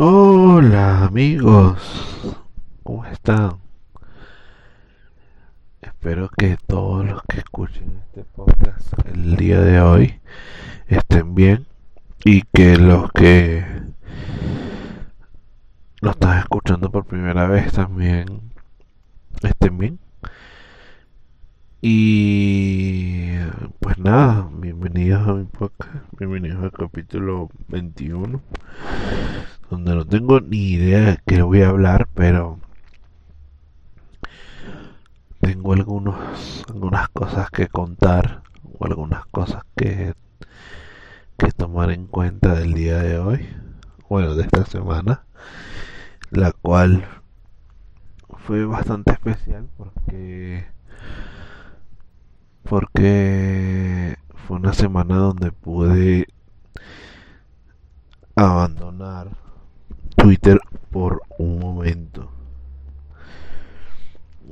Hola amigos, ¿cómo están? Espero que todos los que escuchen este podcast el día de hoy estén bien y que los que lo están escuchando por primera vez también estén bien. Y pues nada, bienvenidos a mi podcast, bienvenidos al capítulo 21, donde no tengo ni idea de qué voy a hablar, pero tengo algunos, algunas cosas que contar o algunas cosas que, que tomar en cuenta del día de hoy, bueno, de esta semana, la cual fue bastante especial porque porque fue una semana donde pude abandonar Twitter por un momento.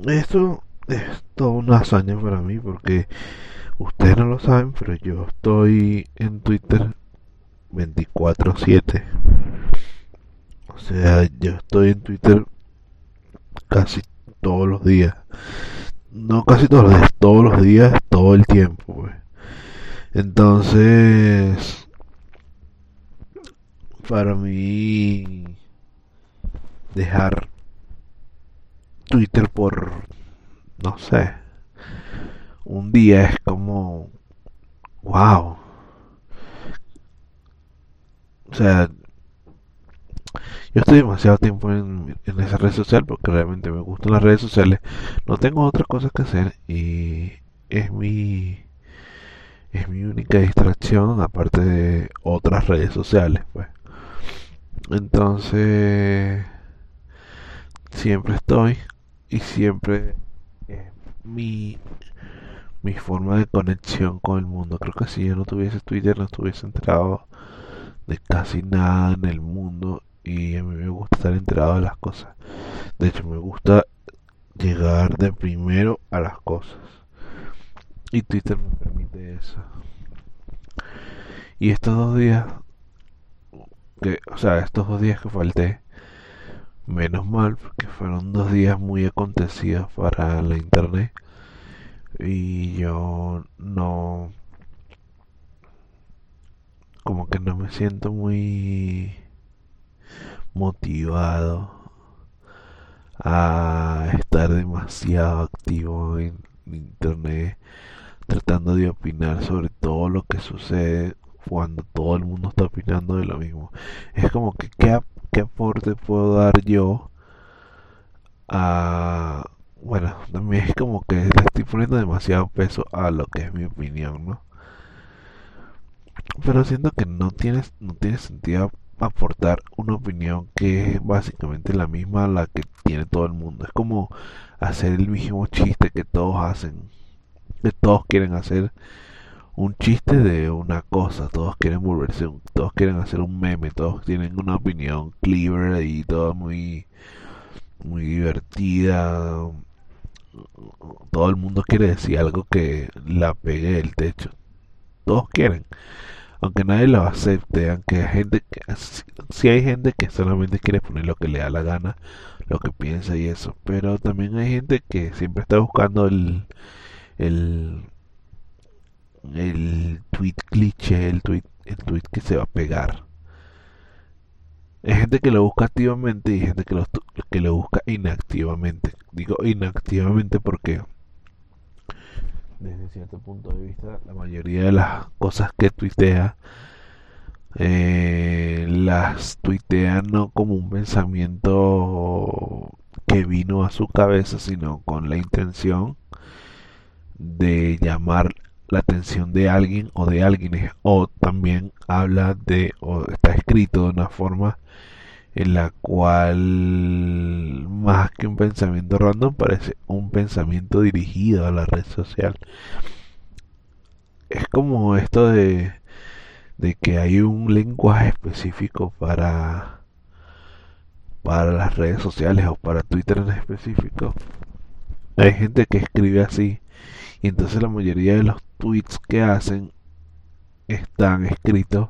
Esto es toda una hazaña para mí porque ustedes no lo saben, pero yo estoy en Twitter 24/7. O sea, yo estoy en Twitter casi todos los días no casi todos los días, todos los días, todo el tiempo, pues. Entonces, para mí, dejar Twitter por, no sé, un día es como, wow. O sea, yo estoy demasiado tiempo en, esa red social porque realmente me gustan las redes sociales. No tengo otras cosas que hacer y es mi es mi única distracción aparte de otras redes sociales, pues. Entonces siempre estoy y siempre es mi mi forma de conexión con el mundo. Creo que si yo no tuviese Twitter no estuviese enterado de casi nada en el mundo y a mí me gusta estar enterado de las cosas. De hecho, me gusta llegar de primero a las cosas. Y Twitter me permite eso. Y estos dos días, que, o sea, estos dos días que falté, menos mal, porque fueron dos días muy acontecidos para la internet. Y yo no, como que no me siento muy motivado a estar demasiado activo en internet tratando de opinar sobre todo lo que sucede cuando todo el mundo está opinando de lo mismo. Es como que qué, qué aporte puedo dar yo a... Bueno, también es como que le estoy poniendo demasiado peso a lo que es mi opinión, ¿no? Pero siento que no tiene, no tiene sentido aportar una opinión que es básicamente la misma a la que tiene todo el mundo. Es como hacer el mismo chiste que todos hacen. Que todos quieren hacer un chiste de una cosa. Todos quieren volverse un, todos quieren hacer un meme. Todos tienen una opinión clever y todo muy, muy divertida. Todo el mundo quiere decir algo que la pegue del techo. Todos quieren aunque nadie lo acepte, aunque hay gente que, si hay gente que solamente quiere poner lo que le da la gana, lo que piensa y eso, pero también hay gente que siempre está buscando el el el tweet cliché, el tweet el tweet que se va a pegar. Hay gente que lo busca activamente y gente que lo, que lo busca inactivamente. Digo inactivamente porque desde cierto punto de vista, la mayoría de las cosas que tuitea eh, las tuitea no como un pensamiento que vino a su cabeza, sino con la intención de llamar la atención de alguien o de alguien o también habla de o está escrito de una forma en la cual más que un pensamiento random parece un pensamiento dirigido a la red social. Es como esto de, de que hay un lenguaje específico para, para las redes sociales o para Twitter en específico. Hay gente que escribe así y entonces la mayoría de los tweets que hacen están escritos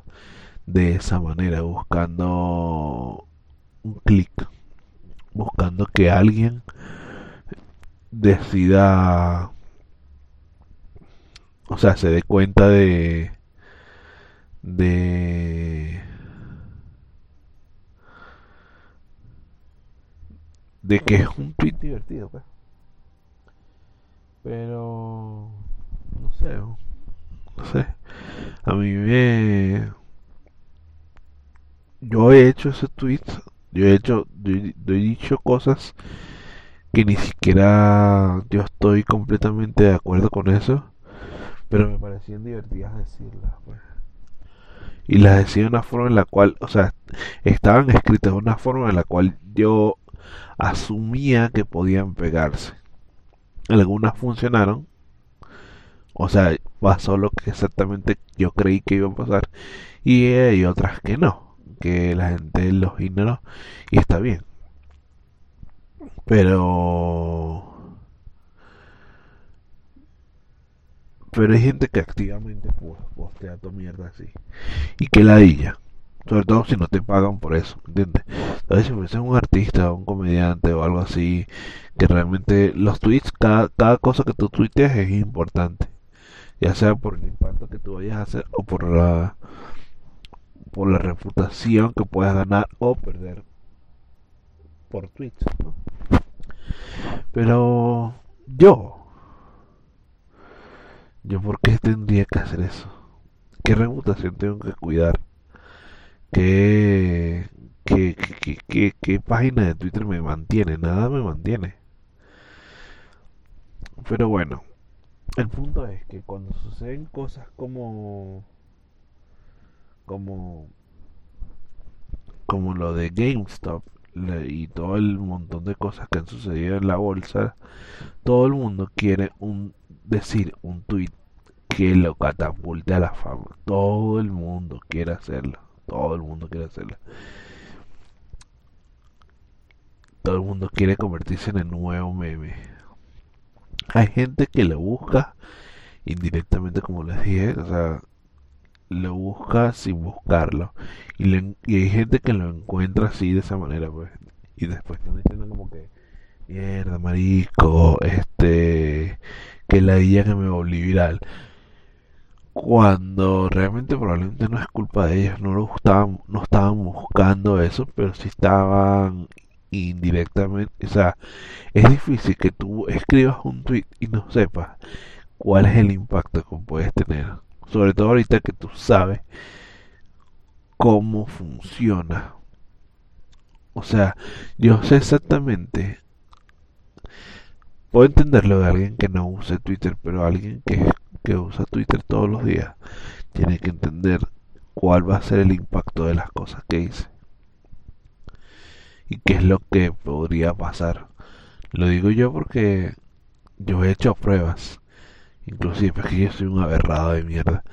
de esa manera, buscando un clic, buscando que alguien decida, o sea, se dé cuenta de, de, de que es un tweet divertido, pues. Pero, no sé, a mí me, yo he hecho ese tweet, yo he hecho, yo he dicho cosas que ni siquiera yo estoy completamente de acuerdo con eso, pero me parecían divertidas decirlas, pues. Y las decía de una forma en la cual, o sea, estaban escritas de una forma en la cual yo asumía que podían pegarse. Algunas funcionaron, o sea, pasó lo que exactamente yo creí que iba a pasar, y hay otras que no, que la gente los ignoró, y está bien. Pero... Pero hay gente que activamente postea tu mierda así. Y que ladilla. Sobre todo si no te pagan por eso, ¿entiendes? Entonces si fuese un artista, un comediante o algo así, que realmente los tweets, cada, cada cosa que tú tuiteas es importante. Ya sea por el impacto que tú vayas a hacer o por la, por la reputación que puedas ganar o perder por tweets, ¿no? Pero yo, yo por qué tendría que hacer eso? ¿Qué reputación tengo que cuidar? ¿Qué, qué, qué, qué, página de Twitter me mantiene? Nada me mantiene. Pero bueno, el punto es que cuando suceden cosas como como como lo de GameStop y todo el montón de cosas que han sucedido en la bolsa, todo el mundo quiere un decir un tweet que lo catapulte a la fama. Todo el mundo quiere hacerlo. Todo el mundo quiere hacerlo. Todo el mundo quiere convertirse en el nuevo meme. Hay gente que lo busca indirectamente, como les dije, o sea, lo busca sin buscarlo. Y, hay gente que lo encuentra así de esa manera, pues. Y después están diciendo como que, mierda, marico, este, que la idea que me volví viral. Cuando realmente probablemente no es culpa de ellos, no lo estaban, no estaban buscando eso, pero sí estaban indirectamente, o sea, es difícil que tú escribas un tweet y no sepas cuál es el impacto que puedes tener sobre todo ahorita que tú sabes cómo funciona. O sea, yo sé exactamente. Puedo entenderlo de alguien que no use Twitter, pero alguien que, que usa Twitter todos los días tiene que entender cuál va a ser el impacto de las cosas que hice. Y qué es lo que podría pasar. Lo digo yo porque yo he hecho pruebas Inclusive, es que yo soy un aberrado de mierda.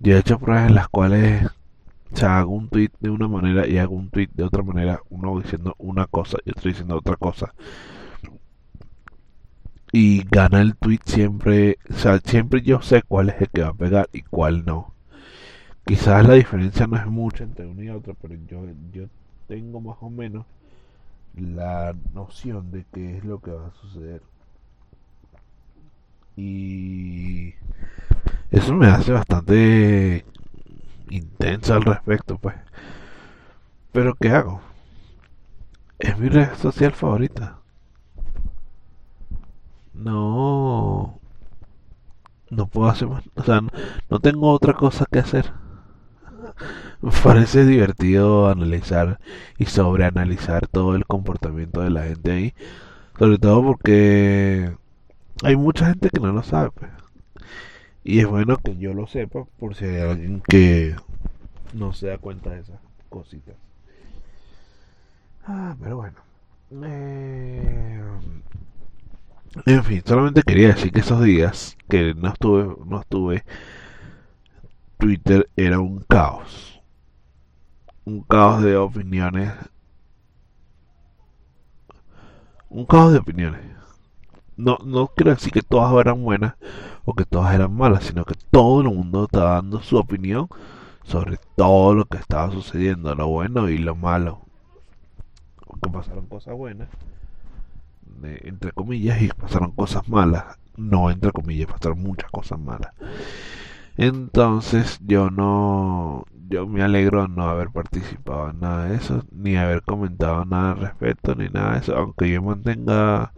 Yo he hecho pruebas en las cuales o hago un tweet de una manera y hago un tweet de otra manera, uno diciendo una cosa y otro diciendo otra cosa. Y gana el tweet siempre, o sea, siempre yo sé cuál es el que va a pegar y cuál no. Quizás la diferencia no es mucha entre uno y otro, pero yo tengo más o menos la noción de qué es lo que va a suceder. Y eso me hace bastante intenso al respecto, pues. Pero ¿qué hago? Es mi red social favorita. No, no puedo hacer más, o sea, no, tengo otra cosa que hacer. Parece divertido analizar y sobreanalizar todo el comportamiento de la gente ahí, sobre todo porque hay mucha gente que no lo sabe. Pues. Y es bueno que yo lo sepa por si hay alguien que no se da cuenta de esas cositas. Ah, pero bueno. Eh, en fin, solamente quería decir que esos días que no estuve, no estuve, Twitter era un caos. Un caos de opiniones. Un caos de opiniones no, no quiero decir que todas eran buenas o que todas eran malas, sino que todo el mundo estaba dando su opinión sobre todo lo que estaba sucediendo, lo bueno y lo malo. que pasaron cosas buenas, entre comillas, y pasaron cosas malas. No, entre comillas, pasaron muchas cosas malas. Entonces yo no, yo me alegro no haber participado en nada de eso, ni haber comentado nada al respecto, ni nada de eso, aunque yo mantenga,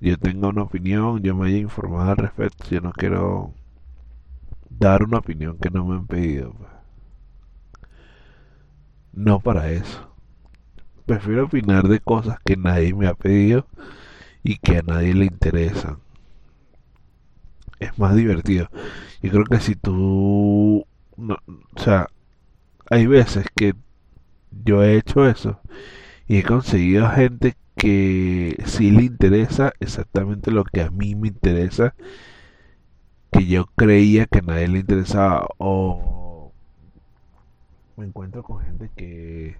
yo tenga una opinión, yo me haya informado al respecto, yo no quiero dar una opinión que no me han pedido. Pues. No para eso. Prefiero opinar de cosas que nadie me ha pedido y que a nadie le interesan. Es más divertido. Yo creo que si tú... o sea, hay veces que yo he hecho eso y he conseguido gente que sí le interesa exactamente lo que a mí me interesa que yo creía que a nadie le interesaba o me encuentro con gente que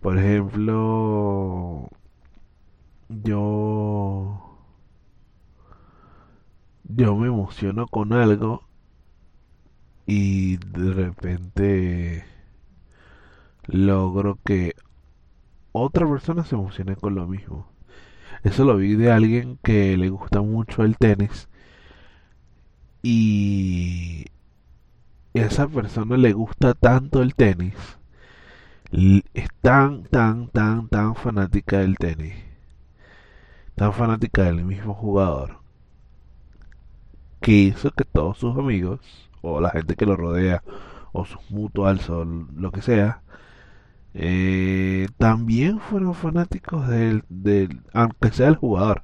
por ejemplo yo yo me emociono con algo y de repente logro que otra persona se emocione con lo mismo. Eso lo vi de alguien que le gusta mucho el tenis y esa persona le gusta tanto el tenis. Es tan, tan, tan, tan fanática del tenis. Tan fanática del mismo jugador. Que hizo que todos sus amigos, o la gente que lo rodea, o sus mutuals, o lo que sea, eh, también fueron fanáticos del, del, aunque sea el jugador.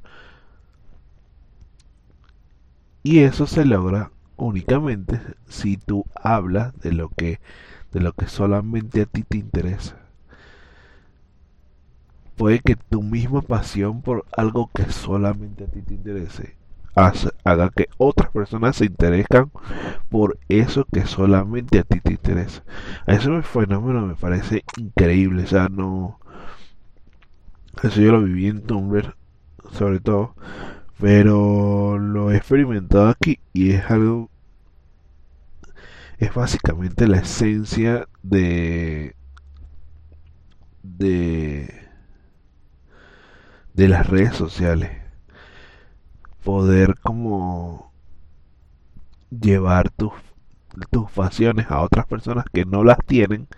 Y eso se logra únicamente si tú hablas de lo que de lo que solamente a ti te interesa. Puede que tu misma pasión por algo que solamente a ti te interese haga que otras personas se interesen por eso que solamente a ti te interesa. Ese fenómeno me parece increíble, o no... Eso yo lo viví en Tumblr, sobre todo, pero lo he experimentado aquí y es algo es básicamente la esencia de de de las redes sociales poder como llevar tus tus pasiones a otras personas que no las tienen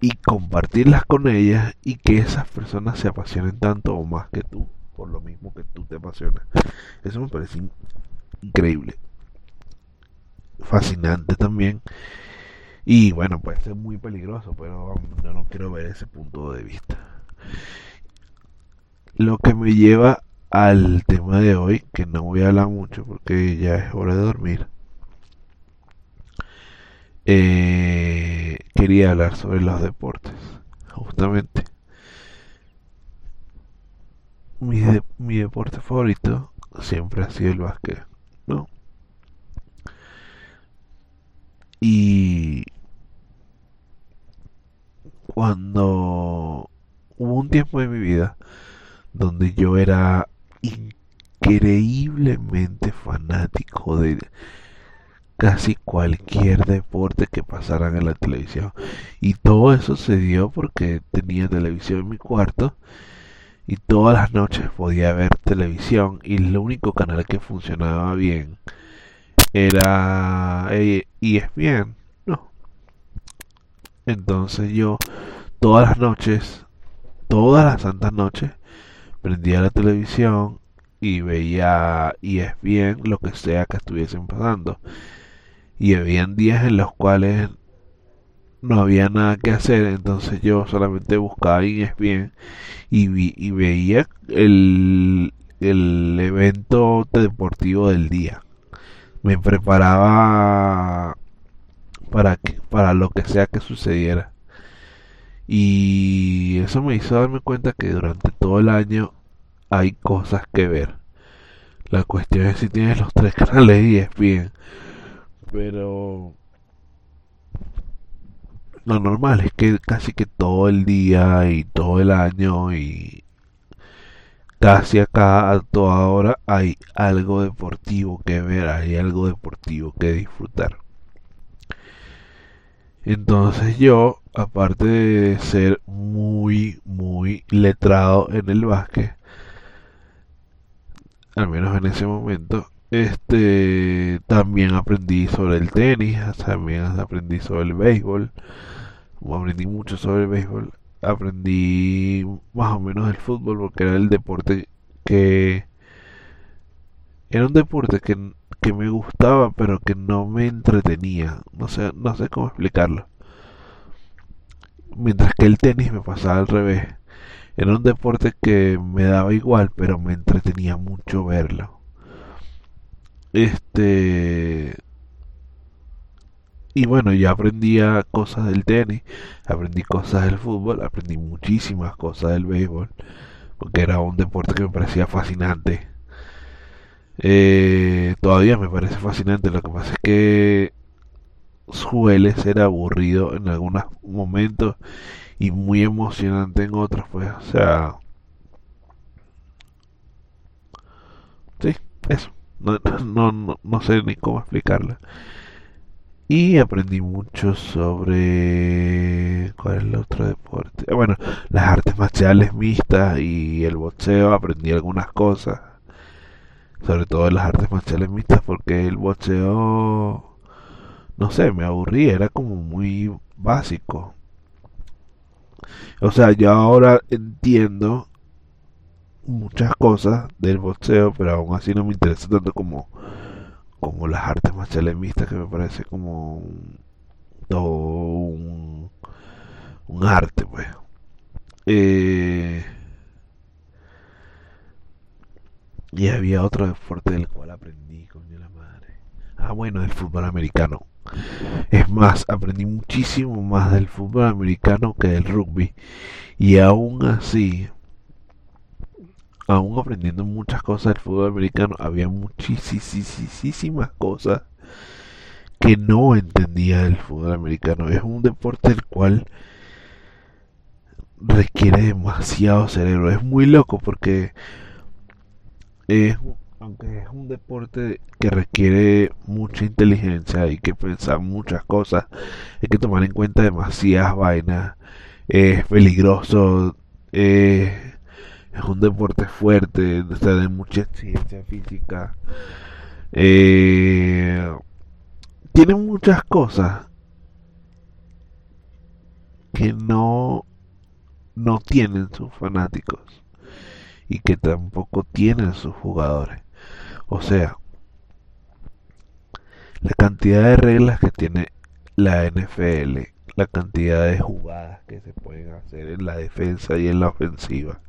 y compartirlas con ellas y que esas personas se apasionen tanto o más que tú por lo mismo que tú te apasionas. Eso me parece increíble. Fascinante también. Y bueno, puede ser muy peligroso, pero yo no quiero ver ese punto de vista. Lo que me lleva al tema de hoy, que no voy a hablar mucho porque ya es hora de dormir. Eh, quería hablar sobre los deportes, justamente mi, mi deporte favorito siempre ha sido el básquet, ¿no? Y cuando hubo un tiempo de mi vida donde yo era increíblemente fanático de casi cualquier deporte que pasaran en la televisión. Y todo eso se dio porque tenía televisión en mi cuarto y todas las noches podía ver televisión y el único canal que funcionaba bien era ESPN, no. Entonces yo todas las noches, todas las santas noches, prendía la televisión y veía ESPN, lo que sea que estuviesen pasando. Y habían días en los cuales no había nada que hacer, entonces yo solamente buscaba ESPN y, vi, y veía el, el evento deportivo del día. Me preparaba para, que, para lo que sea que sucediera. Y eso me hizo darme cuenta que durante todo el año hay cosas que ver. La cuestión es si tienes los tres canales y es bien. Pero lo normal es que casi que todo el día y todo el año y casi acá a toda hora hay algo deportivo que ver, hay algo deportivo que disfrutar. Entonces yo, aparte de ser muy, muy letrado en el básquet, al menos en ese momento, este también aprendí sobre el tenis, también aprendí sobre el béisbol, aprendí mucho sobre el béisbol, aprendí más o menos el fútbol porque era el deporte que era un deporte que, que me gustaba pero que no me entretenía, no sé, no sé cómo explicarlo. Mientras que el tenis me pasaba al revés. Era un deporte que me daba igual, pero me entretenía mucho verlo. Este. Y bueno, ya aprendía cosas del tenis, aprendí cosas del fútbol, aprendí muchísimas cosas del béisbol, porque era un deporte que me parecía fascinante. Eh, todavía me parece fascinante, lo que pasa es que suele ser aburrido en algunos momentos y muy emocionante en otros, pues, o sea, sí, eso, no, no, no, no sé ni cómo explicarlo. Y aprendí mucho sobre... ¿Cuál es el otro deporte? Bueno, las artes marciales mixtas y el boxeo. Aprendí algunas cosas. Sobre todo las artes marciales mixtas porque el boxeo... No sé, me aburría. Era como muy básico. O sea, yo ahora entiendo muchas cosas del boxeo, pero aún así no me interesa tanto como como las artes marciales mixtas que me parece como un, todo un, un arte pues Eh, y había otro deporte del cual aprendí coño la madre ah bueno el fútbol americano es más aprendí muchísimo más del fútbol americano que del rugby y aún así aún aprendiendo muchas cosas del fútbol americano había muchísimas cosas que no entendía del fútbol americano. Es un deporte el cual requiere demasiado cerebro. Es muy loco porque es, aunque es un deporte que requiere mucha inteligencia, hay que pensar muchas cosas, hay que tomar en cuenta demasiadas vainas. Es peligroso, es, un deporte fuerte, o sea, de mucha ciencia física. Eh, tiene muchas cosas que no, no tienen sus fanáticos y que tampoco tienen sus jugadores. O sea, la cantidad de reglas que tiene la NFL, la cantidad de jugadas que se pueden hacer en la defensa y en la ofensiva,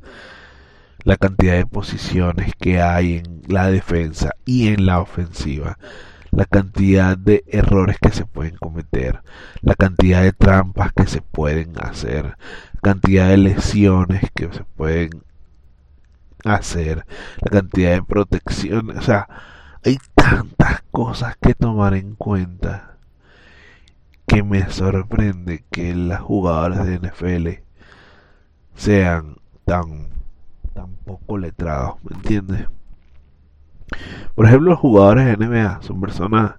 la cantidad de posiciones que hay en la defensa y en la ofensiva, la cantidad de errores que se pueden cometer, la cantidad de trampas que se pueden hacer, cantidad de lesiones que se pueden hacer, la cantidad de protección, o sea, hay tantas cosas que tomar en cuenta que me sorprende que las jugadoras de NFL sean tan tan poco letrados, ¿me entiendes? Por ejemplo, los jugadores de NBA son personas,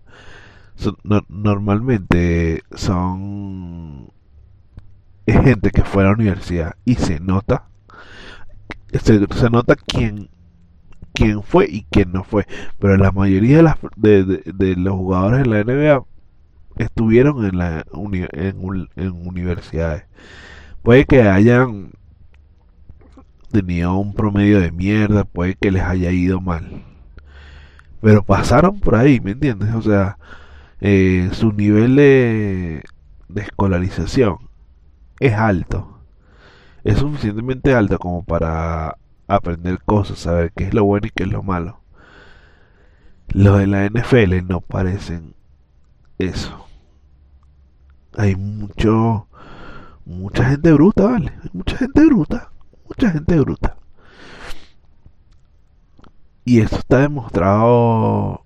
son, no, normalmente son gente que fue a la universidad y se nota, se, nota quién quién fue y quién no fue, pero la mayoría de, las, de, los jugadores de la NBA estuvieron en, la uni, en, universidades. Puede que hayan tenía un promedio de mierda, puede que les haya ido mal. Pero pasaron por ahí, ¿me entiendes? O sea, eh, su nivel de escolarización es alto. Es suficientemente alto como para aprender cosas, saber qué es lo bueno y qué es lo malo. Los de la NFL no parecen eso. Hay mucho, mucha gente bruta, ¿vale? Hay mucha gente bruta mucha gente bruta. Y eso está demostrado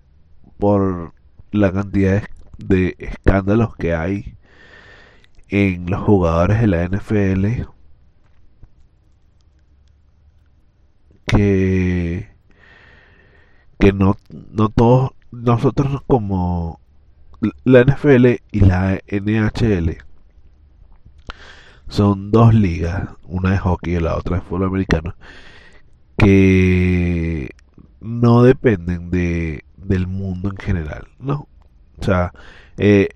por la cantidad de escándalos que hay en los jugadores de la NFL que que no no todos nosotros como la NFL y la NHL son dos ligas, una de hockey y la otra de fútbol americano, que no dependen de, del mundo en general, ¿no? O sea, eh,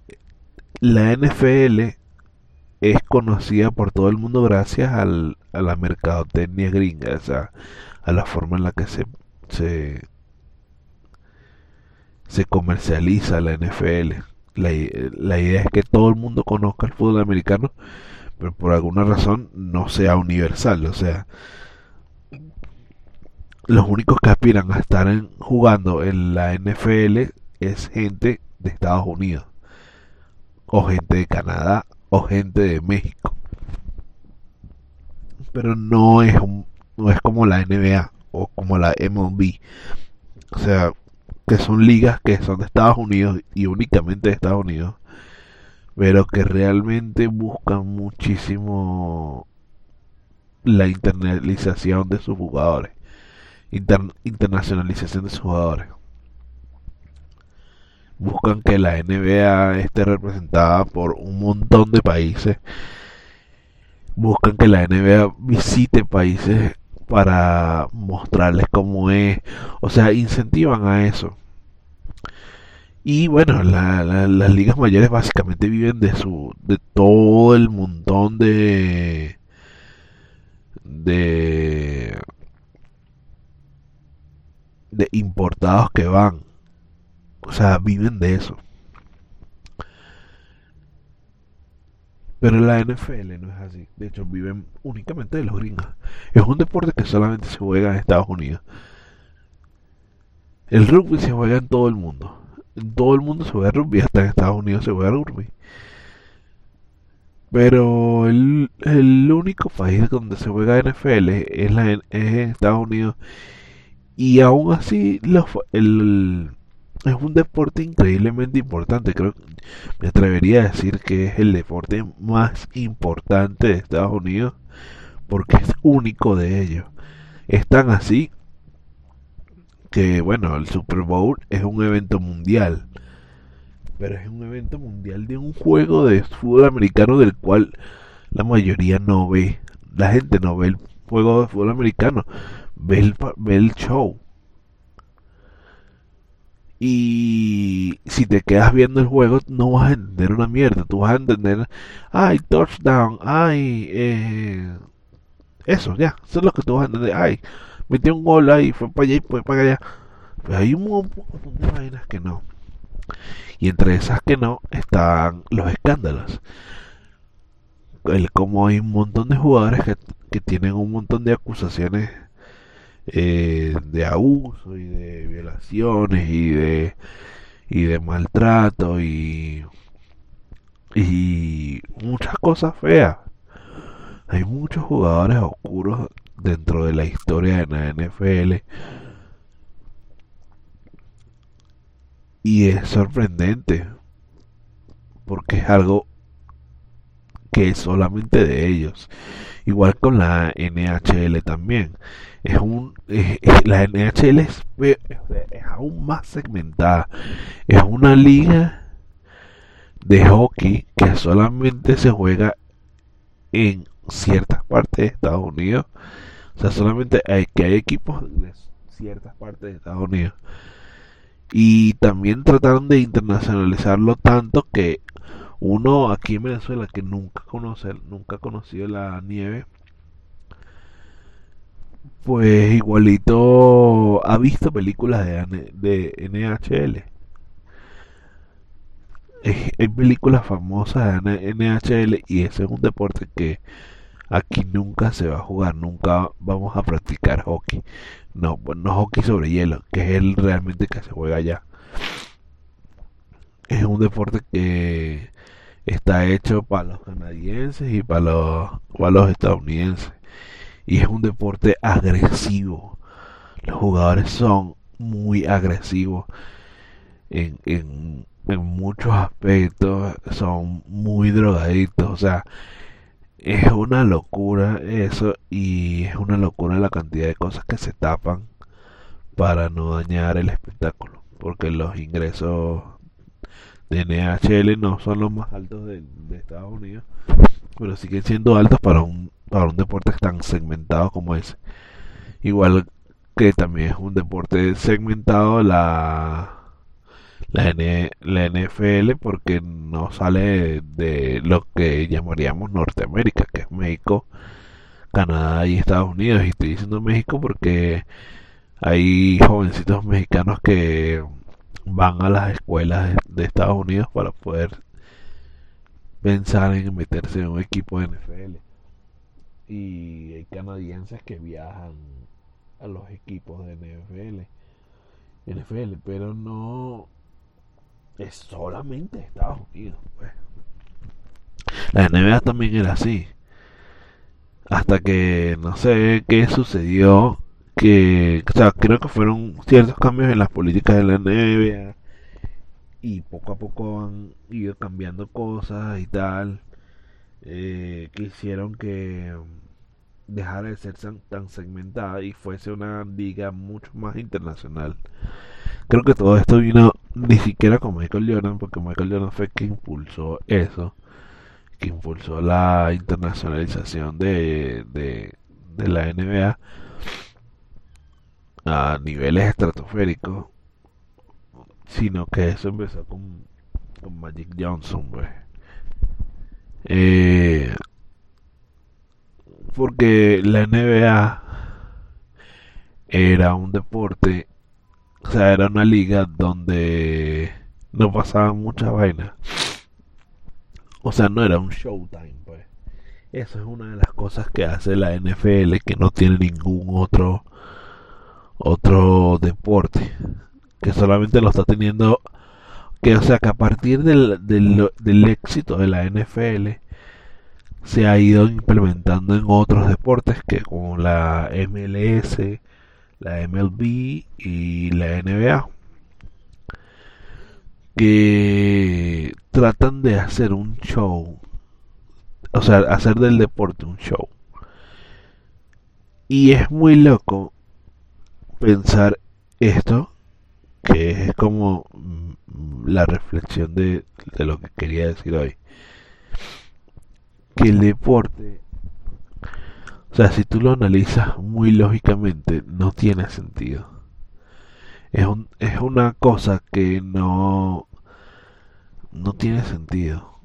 la NFL es conocida por todo el mundo gracias al, a la mercadotecnia gringa, o sea, a la forma en la que se, se, se comercializa la NFL. La, la idea es que todo el mundo conozca el fútbol americano, pero por alguna razón no sea universal, o sea, los únicos que aspiran a estar jugando en la NFL es gente de Estados Unidos, o gente de Canadá, o gente de México. Pero no es, no es como la NBA o como la MLB. O sea, que son ligas que son de Estados Unidos y únicamente de Estados Unidos. Pero que realmente buscan muchísimo la internalización de sus jugadores. internacionalización de sus jugadores buscan que la NBA esté representada por un montón de países. Buscan que la NBA visite países para mostrarles cómo es. O sea, incentivan a eso. Y bueno, las ligas mayores básicamente viven de su de todo el montón de de de importados que van o sea, viven de eso. Pero la NFL no es así. De hecho, viven únicamente de los gringos. Es un deporte que solamente se juega en Estados Unidos. El rugby se juega en todo el mundo. En todo el mundo se juega rugby. Hasta en Estados Unidos se juega rugby. Pero el, único país donde se juega NFL es, la, es en Estados Unidos. Y aún así, los, el, es un deporte increíblemente importante. Creo que me atrevería a decir que es el deporte más importante de Estados Unidos porque es único de ellos. Es tan así que, bueno, el Super Bowl es un evento mundial. Pero es un evento mundial de un juego de fútbol americano del cual la mayoría no ve. La gente no ve el juego de fútbol americano, ve el, ve el show y si te quedas viendo el juego, no vas a entender una mierda. Tú vas a entender, ay, touchdown, ay, eh, eso, ya, eso es lo que tú vas a entender. Ay, metió un gol ahí, fue para allá y fue para allá. Pero hay un montón de vainas que no. Y entre esas que no están los escándalos. El como hay un montón de jugadores que, que tienen un montón de acusaciones eh, de abuso y de violaciones y de y de maltrato y y muchas cosas feas. Hay muchos jugadores oscuros dentro de la historia de la NFL y es sorprendente porque es algo que es solamente de ellos. Igual con la NHL también. Es un la NHL es, aún más segmentada. Es una liga de hockey que solamente se juega en ciertas partes de Estados Unidos. O sea solamente hay que hay equipos de ciertas partes de Estados Unidos. Y también trataron de internacionalizarlo tanto que uno aquí en Venezuela que nunca conoce nunca ha conocido la nieve pues igualito ha visto películas de, de NHL. hay películas famosas de NHL y ese es un deporte que aquí nunca se va a jugar, nunca vamos a practicar hockey. No, no hockey sobre hielo, que es el realmente que se juega allá. Es un deporte que está hecho para los canadienses y para los, para los estadounidenses y es un deporte agresivo. Los jugadores son muy agresivos en, en, muchos aspectos, son muy drogaditos, o sea, es una locura eso y es una locura la cantidad de cosas que se tapan para no dañar el espectáculo, porque los ingresos NHL no son los más altos de, Estados Unidos, pero siguen siendo altos para un, para un deporte tan segmentado como ese. Igual que también es un deporte segmentado la la, la NFL porque no sale de lo que llamaríamos Norteamérica, que es México, Canadá y Estados Unidos. Y estoy diciendo México porque hay jovencitos mexicanos que van a las escuelas de Estados Unidos para poder pensar en meterse en un equipo de NFL. Y hay canadienses que viajan a los equipos de NFL. NFL, pero no es solamente Estados Unidos. Pues. La NBA también era así. Hasta que no sé qué sucedió. Que, o sea, creo que fueron ciertos cambios en las políticas de la NBA. Y poco a poco han ido cambiando cosas y tal. Eh, que hicieron que dejara de ser tan segmentada y fuese una liga mucho más internacional. Creo que todo esto vino ni siquiera con Michael Jordan, porque Michael Jordan fue quien impulsó eso, que impulsó la internacionalización de, de, la NBA a niveles estratosféricos, sino que eso empezó con, Magic Johnson, pues. Eh, porque la NBA era un deporte o sea, era una liga donde no pasaban muchas vainas. O sea, no era un showtime, pues. Eso es una de las cosas que hace la NFL que no tiene ningún otro otro deporte. Que solamente lo está teniendo. Que o sea que a partir del, del, del éxito de la NFL se ha ido implementando en otros deportes que como la MLS, la MLB y la NBA que tratan de hacer un show o sea hacer del deporte un show y es muy loco pensar esto que es como mm, la reflexión de, lo que quería decir hoy que el deporte o sea, si tú lo analizas muy lógicamente, no tiene sentido. Es, un, es una cosa que no, no tiene sentido.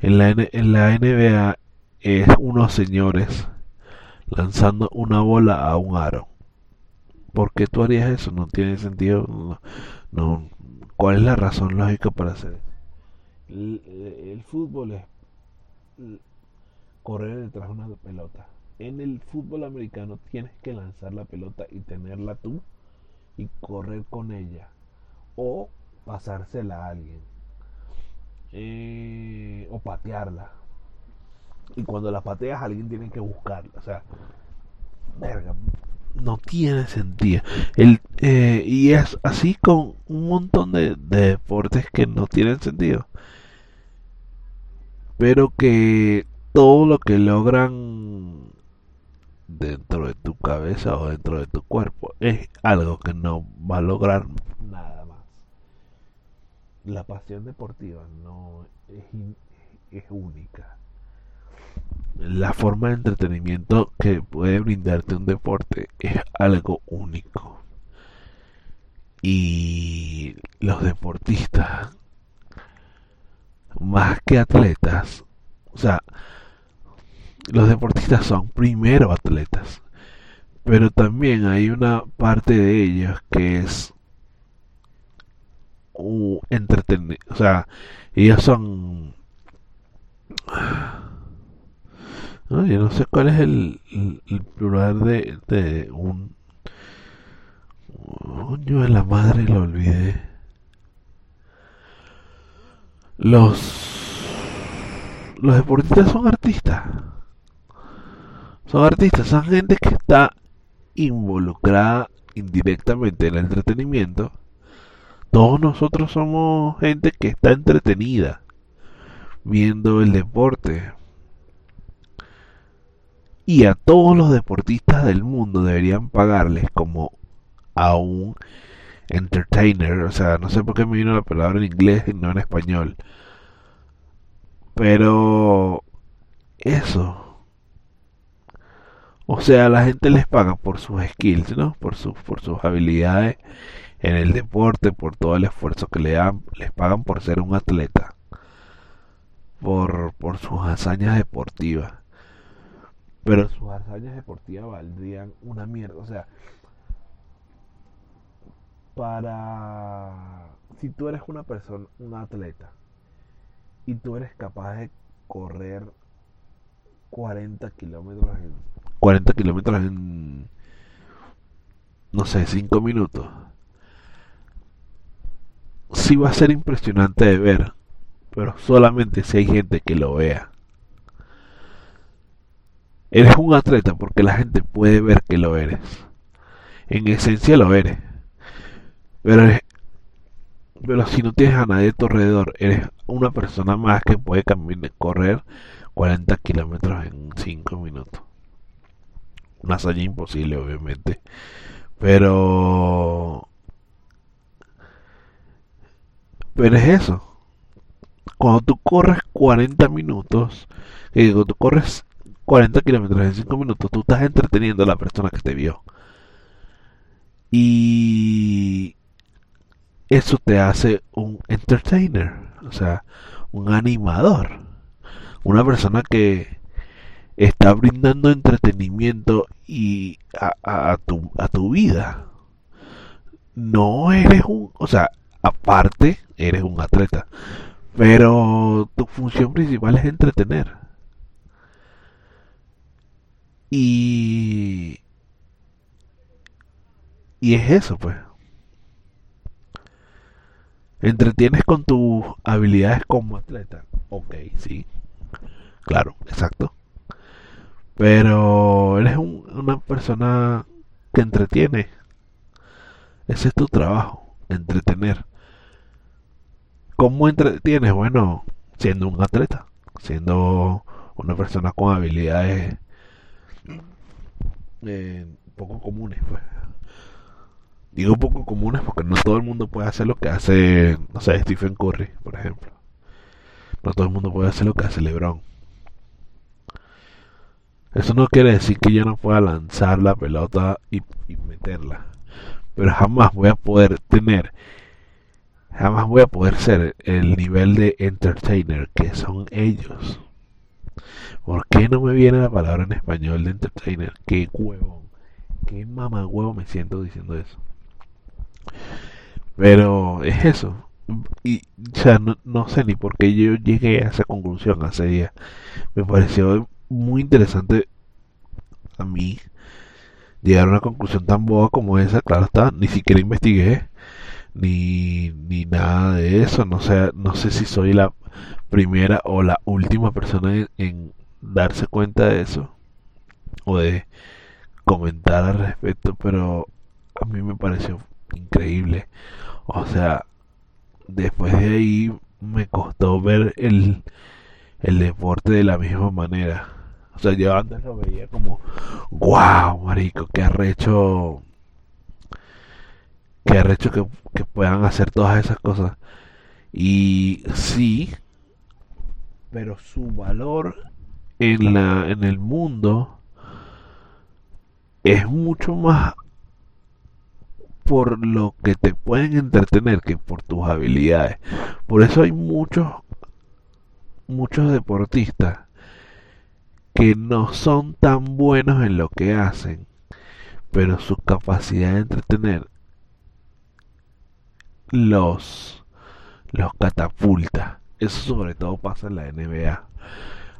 En la, en la NBA es unos señores lanzando una bola a un aro. ¿Por qué tú harías eso? No tiene sentido. No. ¿Cuál es la razón lógica para hacer eso? El, el fútbol es correr detrás de una pelota. En el fútbol americano tienes que lanzar la pelota y tenerla tú y correr con ella o pasársela a alguien eh, o patearla y cuando la pateas alguien tiene que buscarla o sea verga no tiene sentido el, eh, y es así con un montón de deportes que no tienen sentido pero que todo lo que logran dentro de tu cabeza o dentro de tu cuerpo es algo que no va a lograr nada más. La pasión deportiva no es, es única. La forma de entretenimiento que puede brindarte un deporte es algo único. Y los deportistas, más que atletas, o sea, los deportistas son primero atletas, pero también hay una parte de ellos que es entretenido, o sea, ellos son no, yo no sé cuál es el, plural de, de un coño de la madre lo olvidé los los deportistas son artistas son artistas, son gente que está involucrada indirectamente en el entretenimiento. Todos nosotros somos gente que está entretenida viendo el deporte. Y a todos los deportistas del mundo deberían pagarles como a un entertainer, o sea, no sé por qué me vino la palabra en inglés y no en español. Pero eso. O sea, la gente les paga por sus skills, ¿no? Por sus por sus habilidades en el deporte, por todo el esfuerzo que le dan, les pagan por ser un atleta. Por por sus hazañas deportivas. Pero sus hazañas deportivas valdrían una mierda, o sea, para si tú eres una persona, un atleta y tú eres capaz de correr 40 kilómetros en 40 kilómetros en no sé 5 minutos sí va a ser impresionante de ver pero solamente si hay gente que lo vea eres un atleta porque la gente puede ver que lo eres en esencia lo eres pero, pero si no tienes a nadie a tu alrededor, eres una persona más que puede caminar, correr 40 kilómetros en 5 minutos. Una hazaña imposible, obviamente. Pero... Pero es eso. Cuando tú corres 40 minutos, y cuando tú corres 40 kilómetros en 5 minutos, tú estás entreteniendo a la persona que te vio. Y eso te hace un entertainer, o sea, un animador, una persona que está brindando entretenimiento y a, tu, a tu vida. No eres un, o sea, aparte eres un atleta, pero tu función principal es entretener. Y y es eso, pues entretienes con tus habilidades como atleta. Ok, sí. Claro, exacto. Pero eres una persona que entretiene. Ese es tu trabajo, entretener. ¿Cómo entretienes? Bueno, siendo un atleta, siendo una persona con habilidades eh, poco comunes, pues digo poco comunes porque no todo el mundo puede hacer lo que hace, no sé, Stephen Curry, por ejemplo. No todo el mundo puede hacer lo que hace LeBron. Eso no quiere decir que yo no pueda lanzar la pelota y, y meterla. Pero jamás voy a poder tener, jamás voy a poder ser el nivel de entertainer que son ellos. ¿Por qué no me viene la palabra en español de entertainer? Qué huevo, qué mamá huevo me siento diciendo eso. Pero es eso. Y, o sea, no, sé ni por qué yo llegué a esa conclusión hace día Me pareció muy interesante a mí llegar a una conclusión tan boba como esa. Claro está, ni siquiera investigué ni, ni nada de eso. No sé, no sé si soy la primera o la última persona en darse cuenta de eso o de comentar al respecto, pero a mí me pareció increíble. O sea, después de ahí me costó ver el, el deporte de la misma manera. O sea, yo antes lo veía como, wow, marico, qué arrecho, qué arrecho que, que puedan hacer todas esas cosas. Y sí, pero su valor en, la, en el mundo es mucho más por lo que te pueden entretener que por tus habilidades. Por eso hay muchos, muchos deportistas que no son tan buenos en lo que hacen, pero su capacidad de entretener los, los catapulta. Eso sobre todo pasa en la NBA.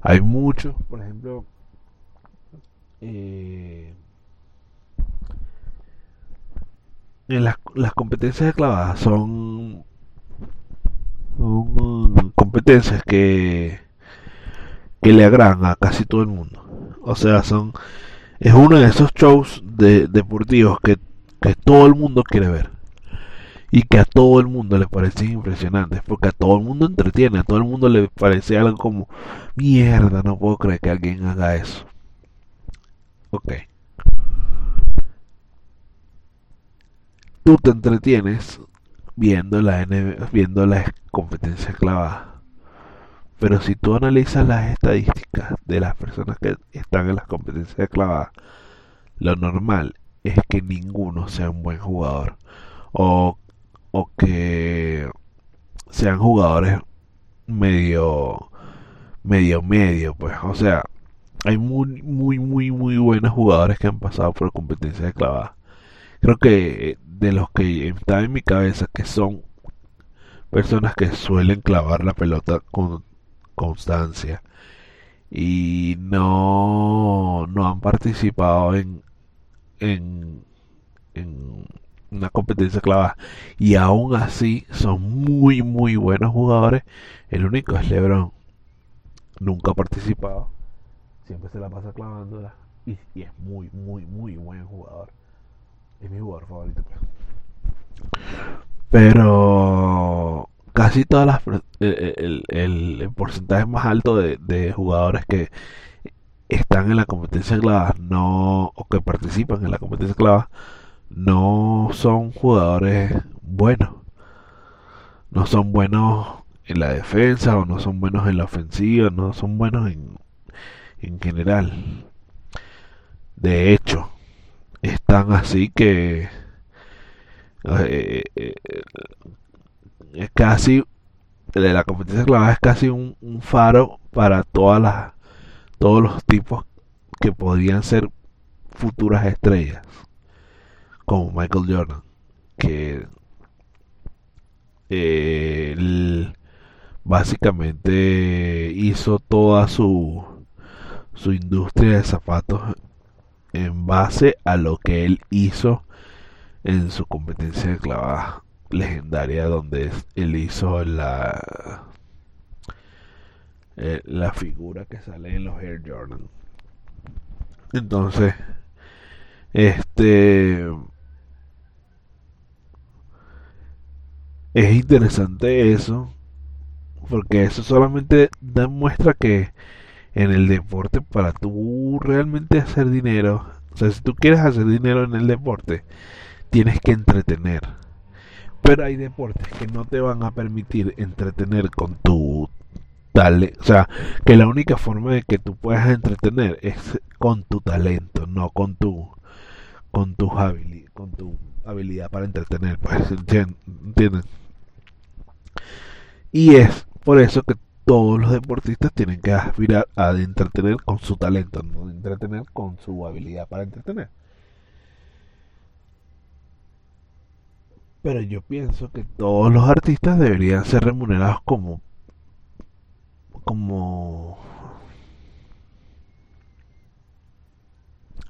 Hay muchos, por ejemplo, eh, las, las competencias de clavadas son, son competencias que, que le agradan a casi todo el mundo. O sea, son es uno de esos shows de, deportivos que, que todo el mundo quiere ver y que a todo el mundo le parecen impresionantes, porque a todo el mundo entretiene, a todo el mundo le parece algo como, mierda, no puedo creer que alguien haga eso. Ok. tú te entretienes viendo la viendo las competencias clavadas. Pero si tú analizas las estadísticas de las personas que están en las competencias clavadas, lo normal es que ninguno sea un buen jugador. O, o que sean jugadores medio medio medio, pues. O sea, hay muy, muy, muy, muy buenos jugadores que han pasado por competencias de clavada. Creo que de los que están en mi cabeza, que son personas que suelen clavar la pelota con constancia y no, no han participado en, en, en una competencia clavada y aún así son muy muy buenos jugadores el único es Lebron nunca ha participado siempre se la pasa clavándola y, es muy, muy, muy buen jugador. Es mi jugador favorito. Pues. Pero casi todas las el, el, porcentaje más alto de, jugadores que están en la competencia clava no o que participan en la competencia clava no son jugadores buenos no son buenos en la defensa o no son buenos en la ofensiva no son buenos en en general. De hecho, están así que eh, eh, es casi de la competencia clavada es casi un, faro para todas las todos los tipos que podrían ser futuras estrellas como Michael Jordan que eh, básicamente hizo toda su su industria de zapatos en base a lo que él hizo en su competencia de clavada legendaria donde él hizo la eh, la figura que sale en los Air Jordan. Entonces este es interesante eso porque eso solamente demuestra que en el deporte para tú realmente hacer dinero. O sea, si tú quieres hacer dinero en el deporte, tienes que entretener. Pero hay deportes que no te van a permitir entretener con tu talento. O sea, que la única forma de que tú puedas entretener es con tu talento, no con tu con tu habilidad, con tu habilidad para entretener, pues, ¿entienden? Y es por eso que todos los deportistas tienen que aspirar a entretener con su talento, no entretener con su habilidad para entretener. Pero yo pienso que todos los artistas deberían ser remunerados como como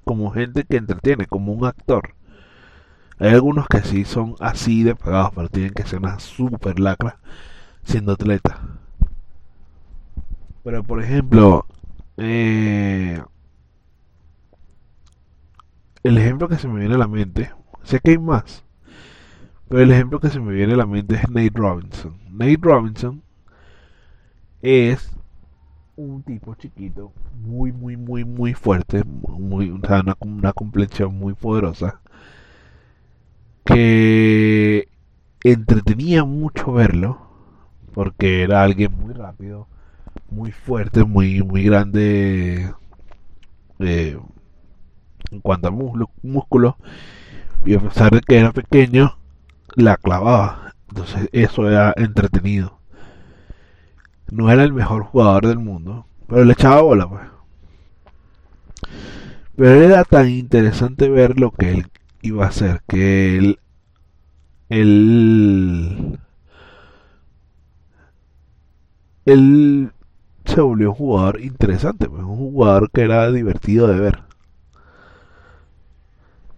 como gente que entretiene, como un actor. Hay algunos que sí son así de pagados, pero tienen que ser una super lacra siendo atleta. Pero por ejemplo, eh, el ejemplo que se me viene a la mente, sé que hay más, pero el ejemplo que se me viene a la mente es Nate Robinson. Nate Robinson es un tipo chiquito, muy, muy, muy, muy fuerte, muy, una, una complexión muy poderosa, que entretenía mucho verlo, porque era alguien muy rápido, muy fuerte, muy, muy grande eh, en cuanto a músculo, y a pesar de que era pequeño, la clavaba. Entonces eso era entretenido. No era el mejor jugador del mundo, pero le echaba bola, pues. Pero era tan interesante ver lo que él iba a hacer, que él, él, él se volvió un jugador interesante, pues, un jugador que era divertido de ver.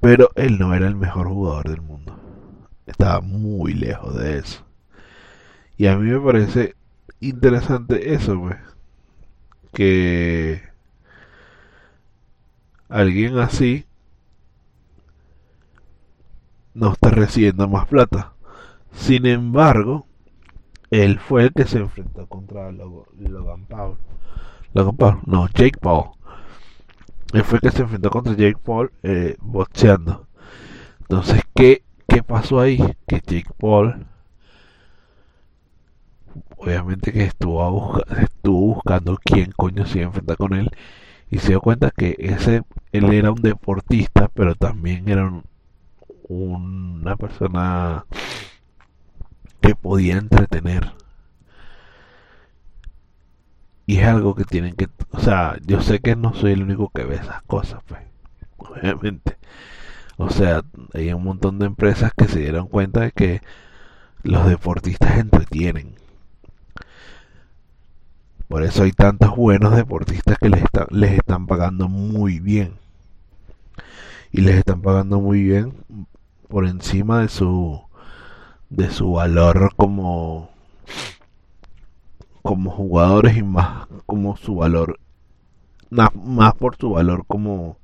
Pero él no era el mejor jugador del mundo. Estaba muy lejos de eso. Y a mí me parece interesante eso, pues. Que alguien así no está recibiendo más plata. Sin embargo, él fue el que se enfrentó contra Logan Paul. Logan Paul, no, Jake Paul. Él fue el que se enfrentó contra Jake Paul eh, boxeando. Entonces, ¿qué, ¿qué pasó ahí? Que Jake Paul, obviamente que estuvo, estuvo buscando quién coño se iba a enfrentar con él y se dio cuenta que ese él era un deportista, pero también era una persona que podía entretener. Y es algo que tienen que, o sea, yo sé que no soy el único que ve esas cosas, pues, obviamente. O sea, hay un montón de empresas que se dieron cuenta de que los deportistas entretienen. Por eso hay tantos buenos deportistas que les, les están pagando muy bien. Y les están pagando muy bien por encima de su de su valor como como jugadores y más como su valor más por su valor como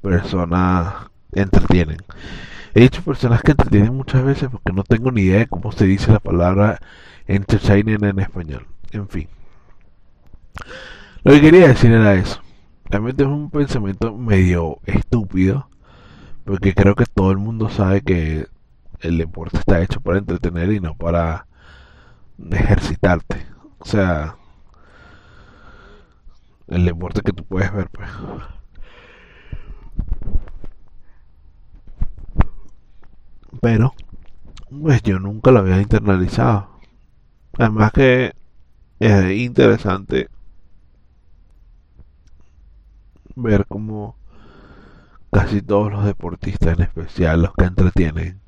personas entretienen. He dicho personas que entretienen muchas veces porque no tengo ni idea de cómo se dice la palabra entertainer en español. En fin. Lo que quería decir era eso. Realmente es un pensamiento medio estúpido. Porque creo que todo el mundo sabe que el deporte está hecho para entretener y no para ejercitarte. O sea, el deporte que tú puedes ver, pues. Pero, pues yo nunca lo había internalizado. Además que es interesante ver cómo casi todos los deportistas, en especial los que entretienen,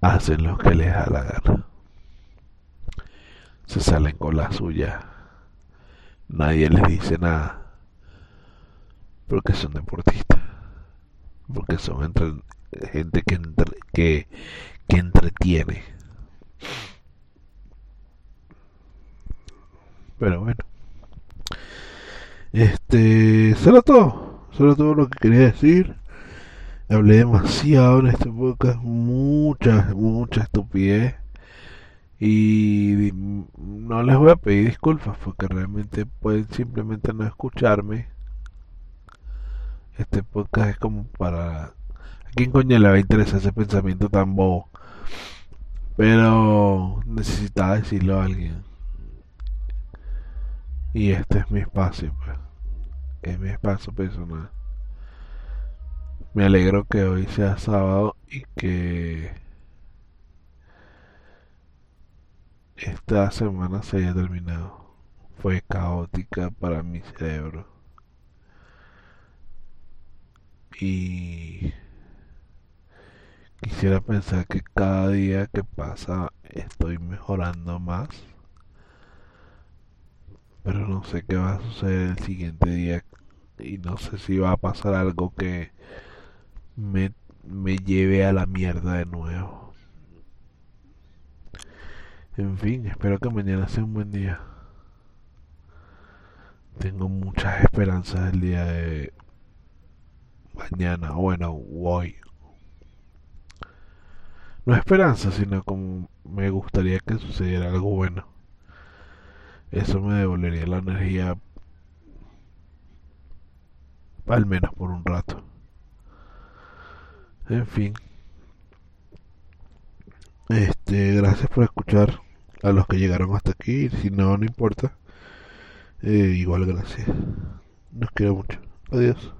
hacen lo que les da la gana. Se salen con la suya. Nadie les dice nada. Porque son deportistas. Porque son entre, gente que, que, que entretiene. Pero bueno. Este, solo todo. Solo todo lo que quería decir. Hablé demasiado en este podcast. Mucha, mucha estupidez. Y no les voy a pedir disculpas porque realmente pueden simplemente no escucharme. Este podcast es como para... ¿A quién coño le va a interesar ese pensamiento tan bobo? Pero necesitaba decirlo a alguien. Y este es mi espacio, pues. Es mi espacio personal. Me alegro que hoy sea sábado y que esta semana se haya terminado. Fue caótica para mi cerebro. Y quisiera pensar que cada día que pasa estoy mejorando más pero no sé qué va a suceder el siguiente día y no sé si va a pasar algo que me, me lleve a la mierda de nuevo. En fin, espero que mañana sea un buen día. Tengo muchas esperanzas el día de mañana, bueno, hoy. No esperanza, sino como me gustaría que sucediera algo bueno. Eso me devolvería la energía al menos por un rato. En fin. Este, gracias por escuchar a los que llegaron hasta aquí. Si no, no importa. Eh, igual gracias. Nos quiero mucho. Adiós.